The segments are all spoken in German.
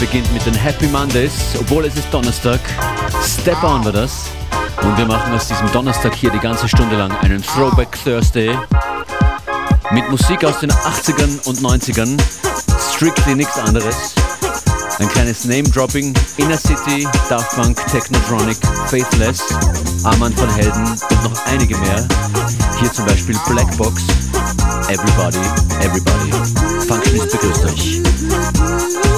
beginnt mit den Happy Mondays, obwohl es ist Donnerstag. Step On war das. Und wir machen aus diesem Donnerstag hier die ganze Stunde lang einen Throwback Thursday. Mit Musik aus den 80ern und 90ern. Strictly nichts anderes. Ein kleines Name-Dropping. Inner City, Daft Punk, Technotronic, Faithless, Armand von Helden und noch einige mehr. Hier zum Beispiel Black Box, Everybody, Everybody. Functionist begrüßt euch.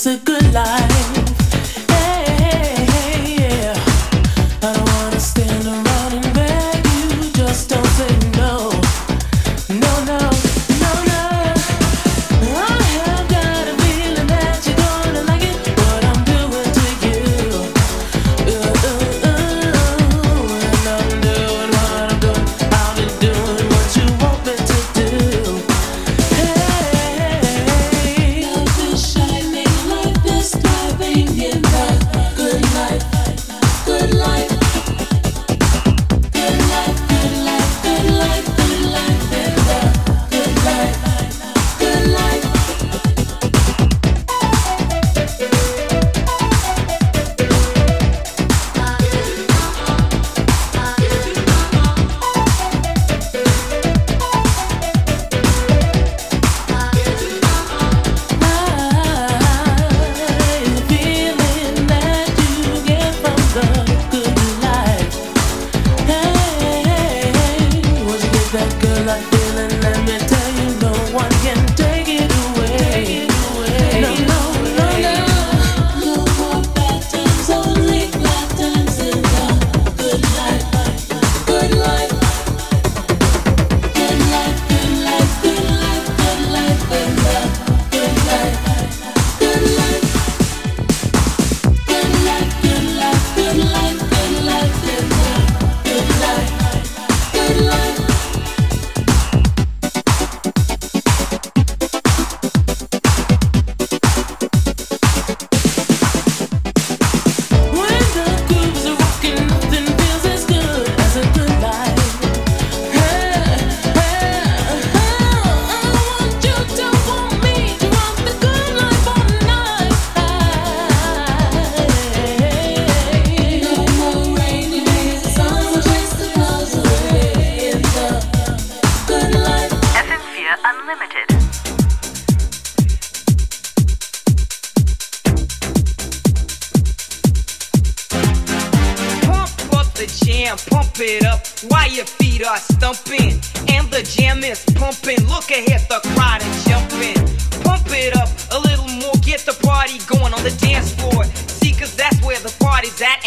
it's a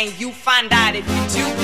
and you find out if you do.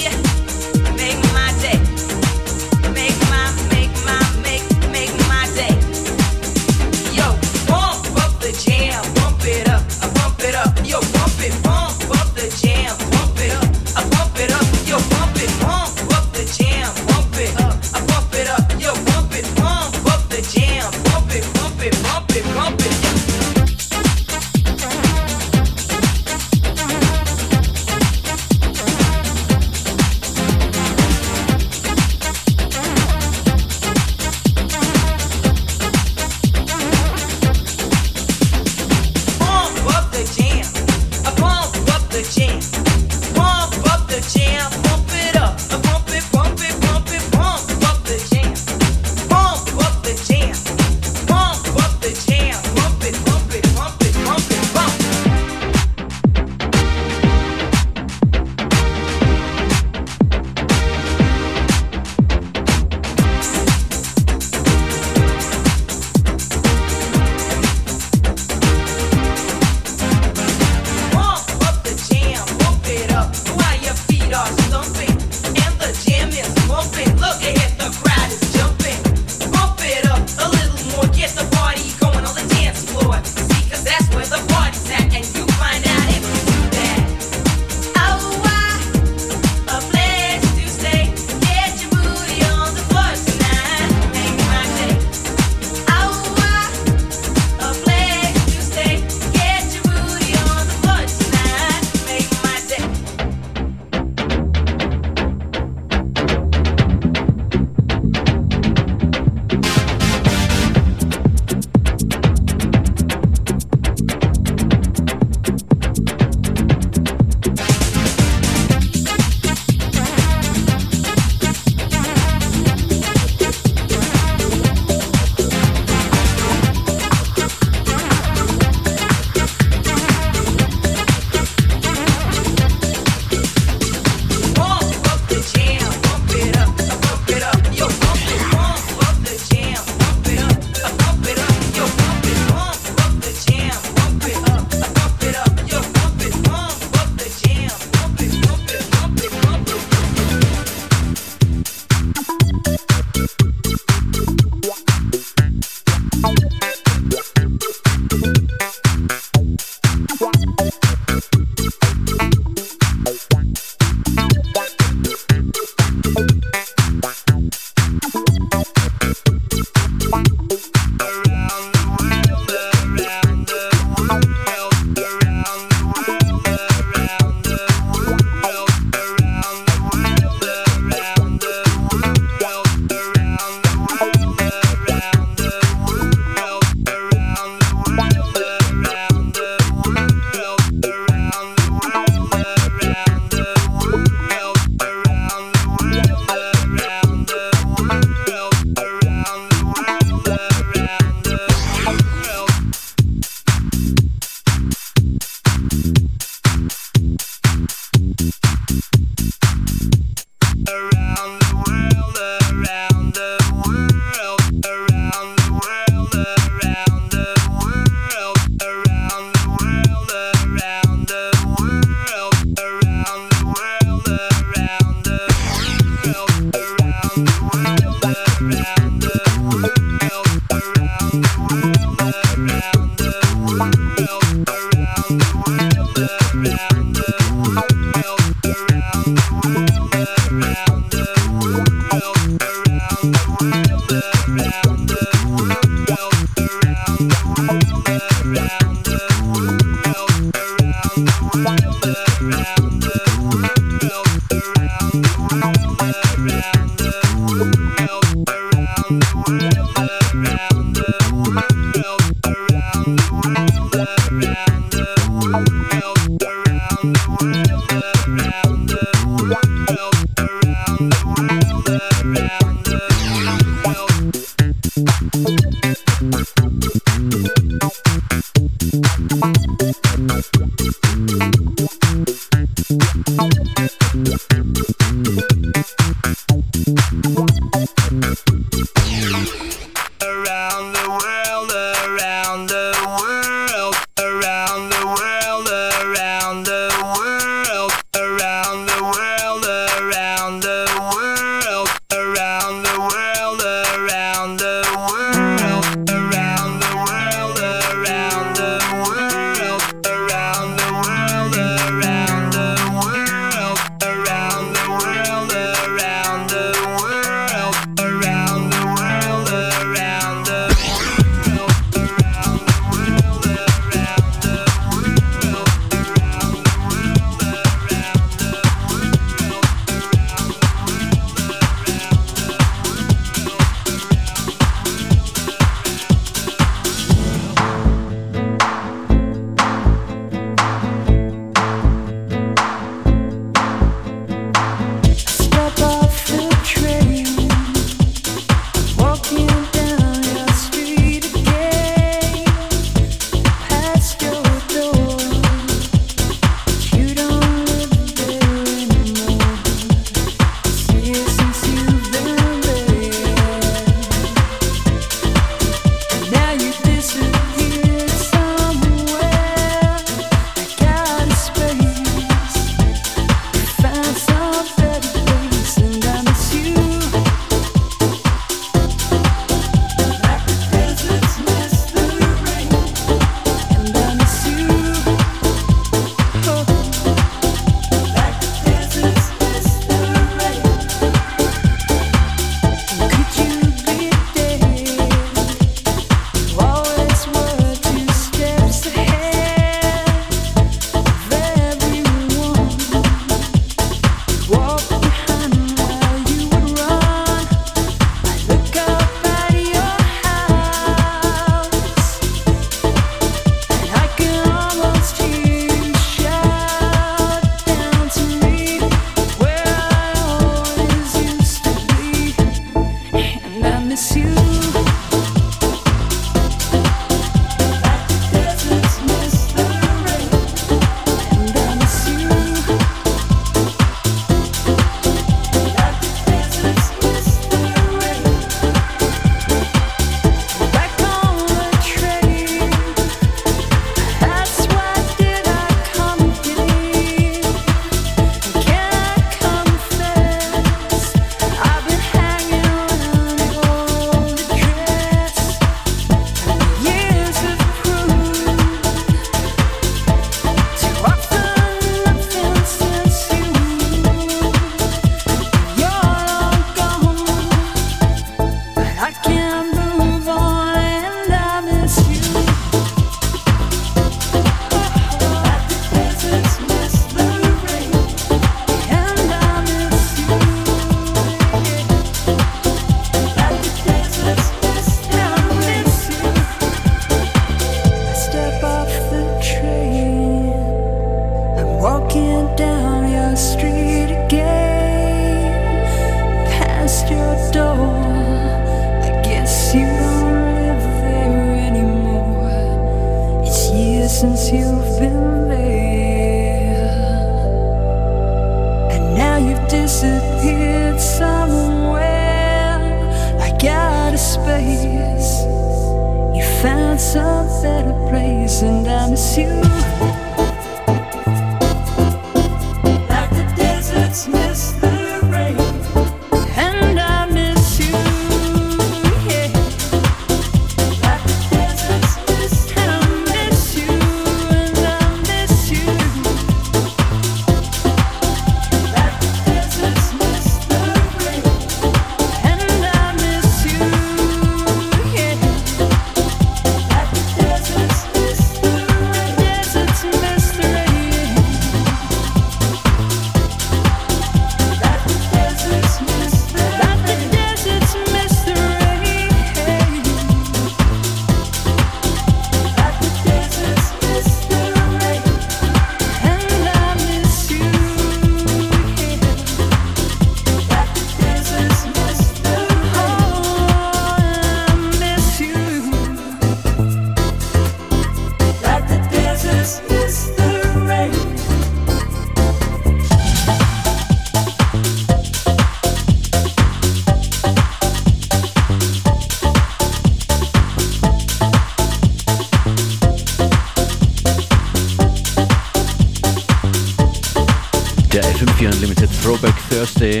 Thursday.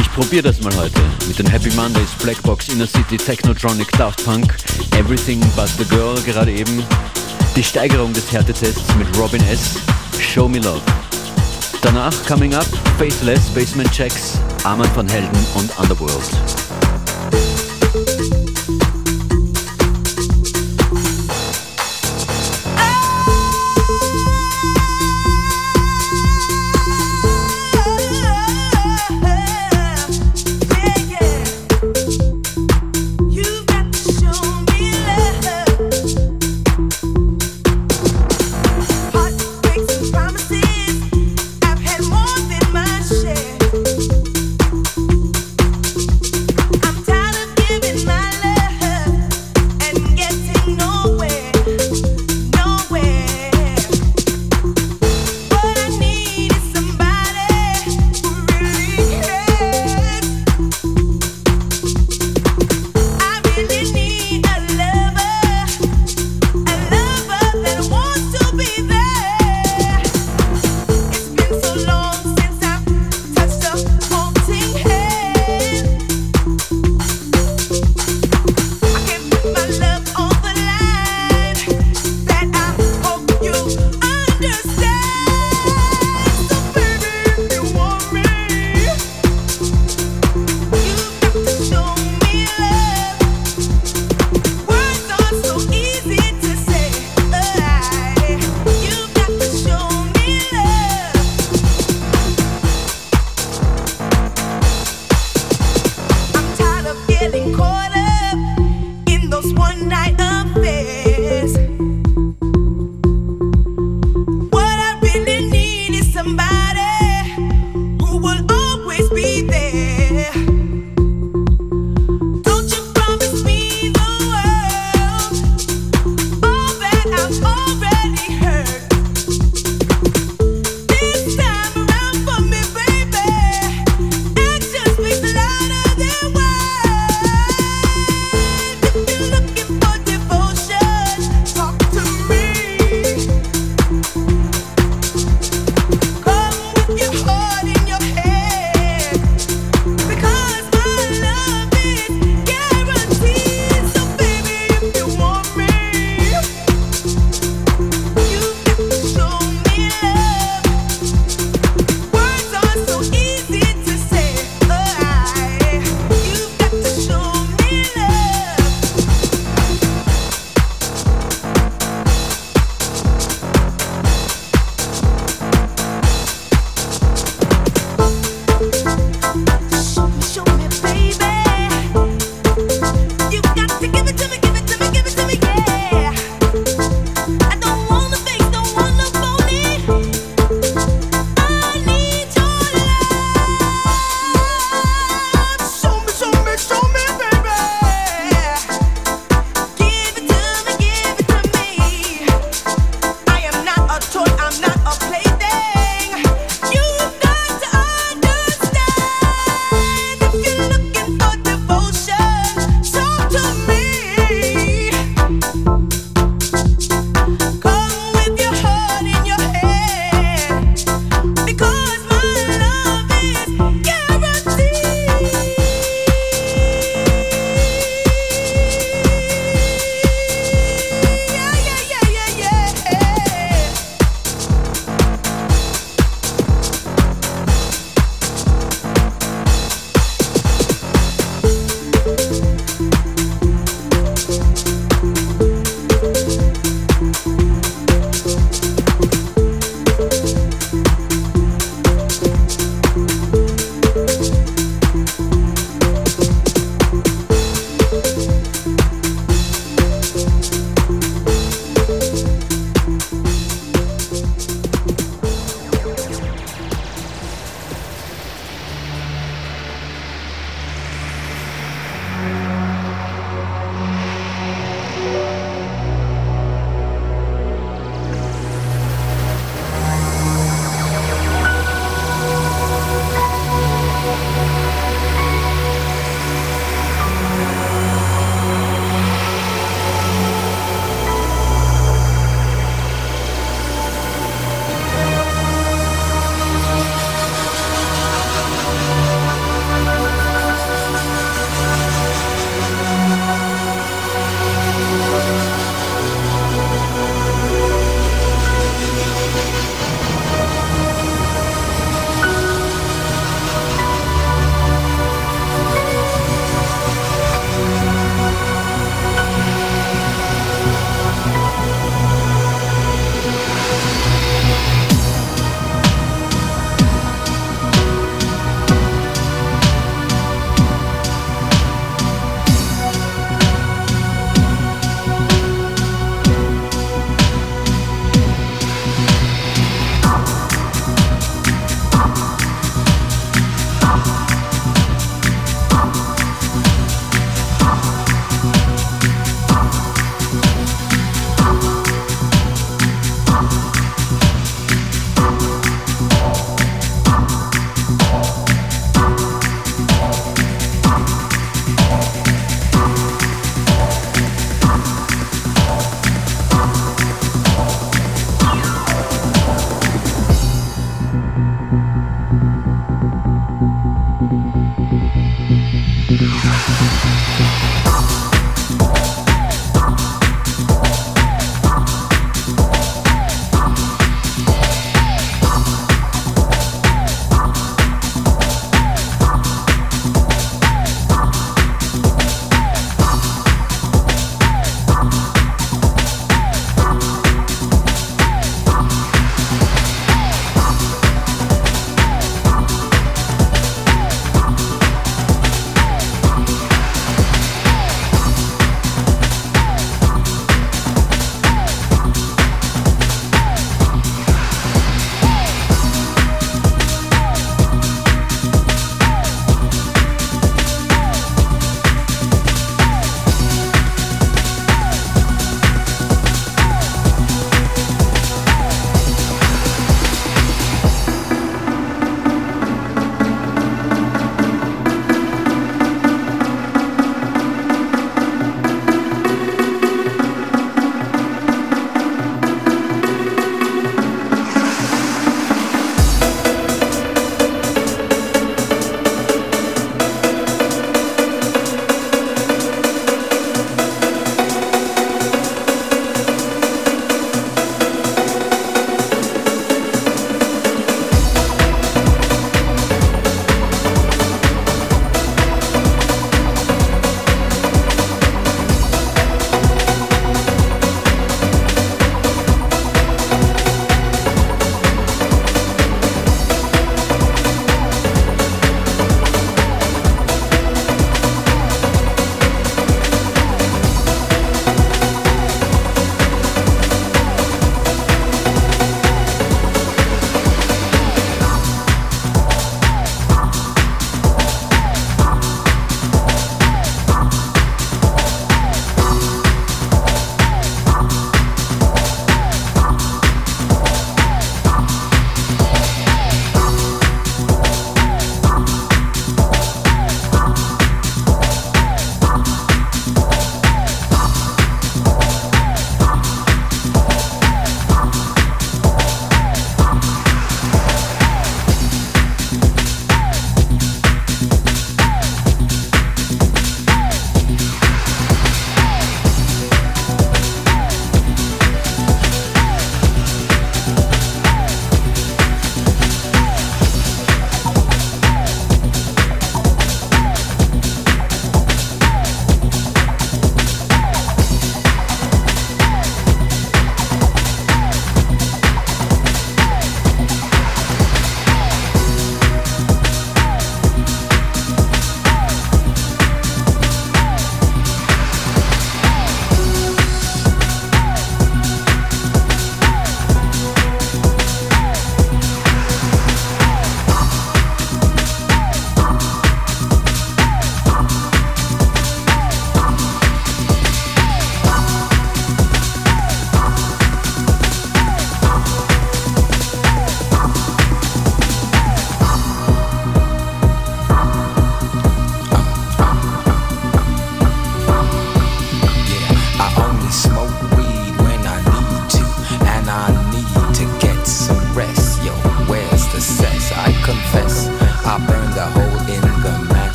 Ich probiere das mal heute mit den Happy Mondays, Blackbox, Inner City, Technotronic, Daft Punk, Everything But The Girl gerade eben. Die Steigerung des Härtetests mit Robin S. Show Me Love. Danach Coming Up, Faithless, Basement Checks, Armand van Helden und Underworld.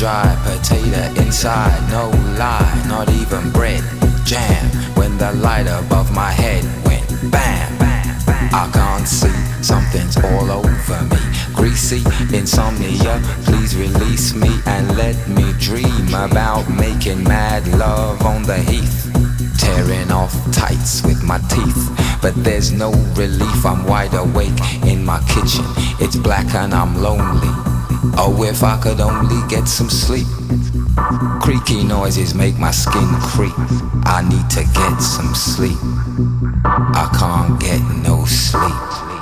Dry potato inside, no lie, not even bread. Jam when the light above my head went bam. I can't see, something's all over me. Greasy insomnia, please release me and let me dream about making mad love on the heath. Tearing off tights with my teeth, but there's no relief. I'm wide awake in my kitchen. It's black and I'm lonely. Oh, if I could only get some sleep. Creaky noises make my skin creep. I need to get some sleep. I can't get no sleep.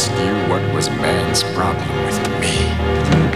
ask you what was man's problem with me.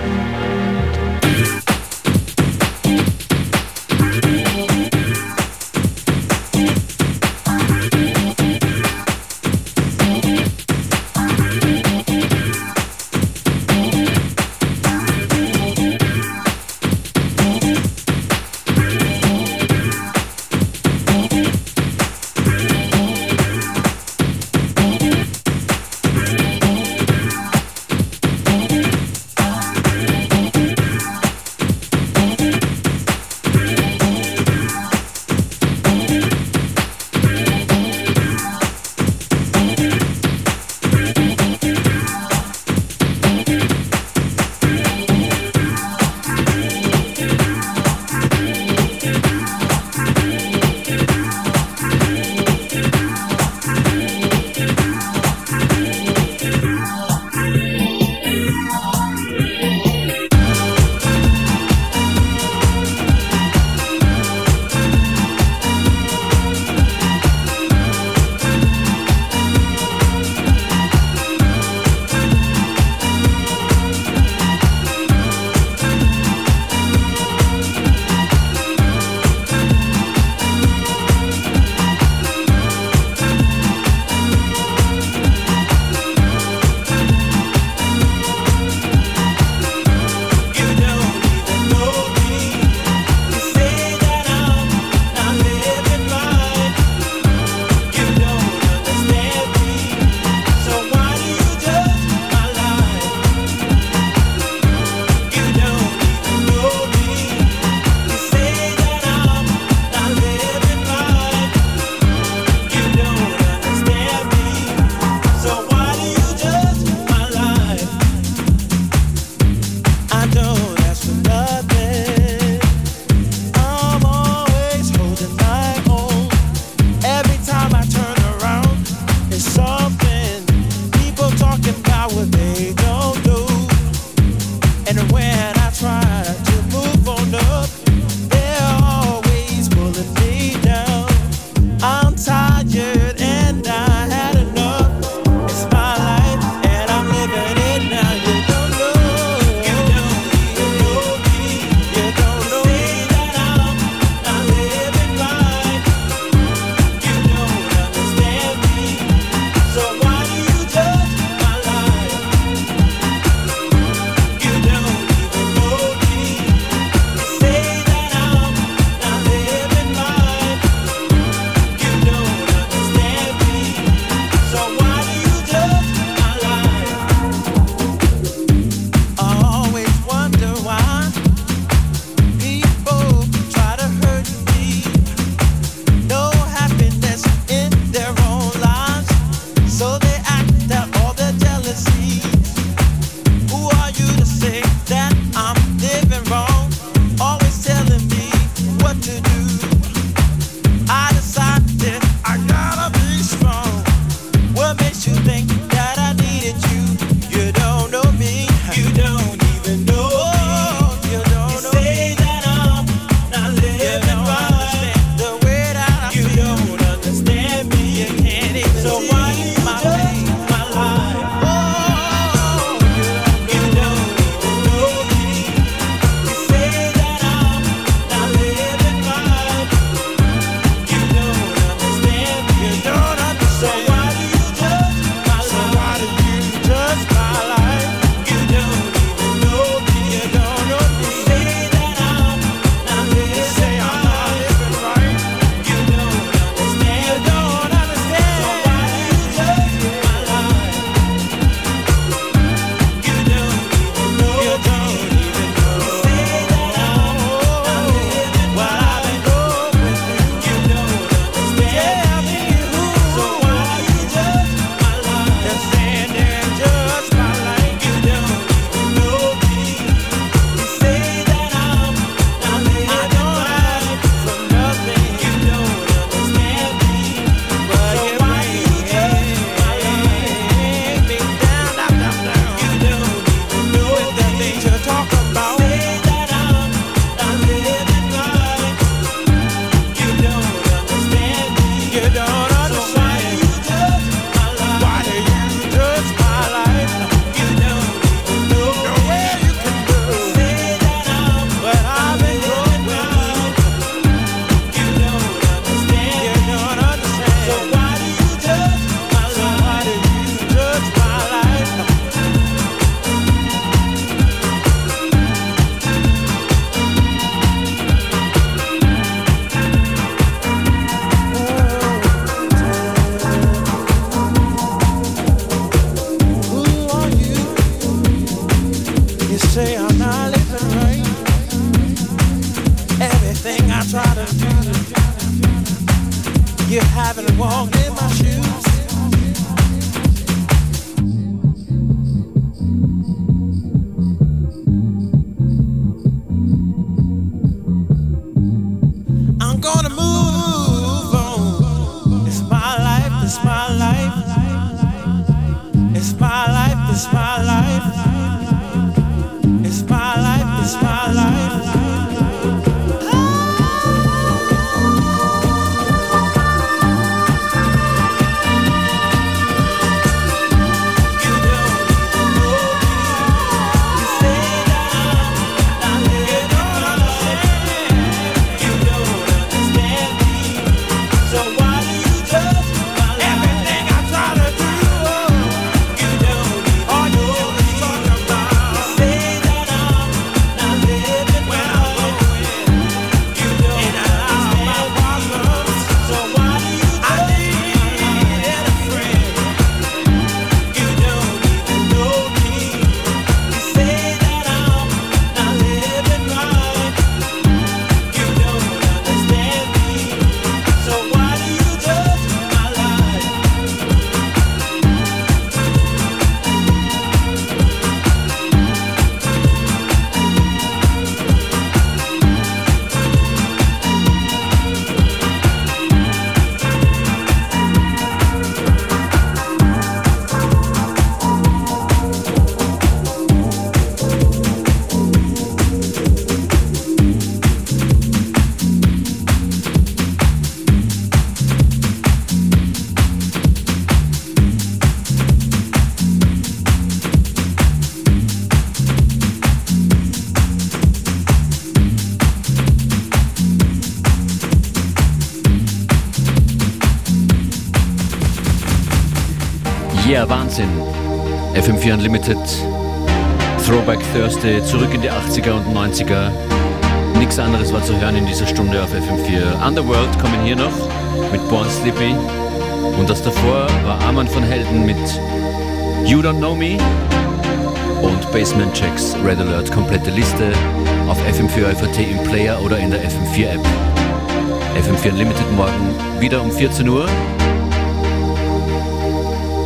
FM4 Unlimited, Throwback Thursday, zurück in die 80er und 90er. Nichts anderes war zu hören in dieser Stunde auf FM4. Underworld kommen hier noch mit Born Sleepy. Und das davor war Arman von Helden mit You Don't Know Me und Basement Checks Red Alert. Komplette Liste auf FM4 FAT im Player oder in der FM4 App. FM4 Unlimited morgen wieder um 14 Uhr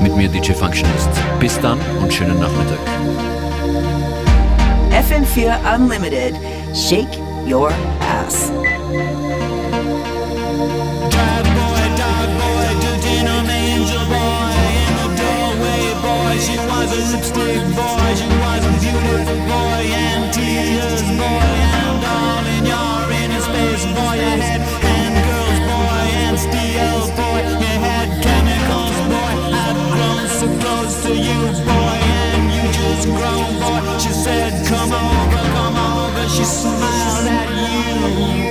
mit mir DJ Functionist. Bis dann und schönen Nachmittag. FM4 Unlimited. Shake your ass. She was a lipstick boy, she was a beautiful boy, and tears boy, and all in your inner space boy. and homegrown boy. She said, Come over, come over. She smiled at you.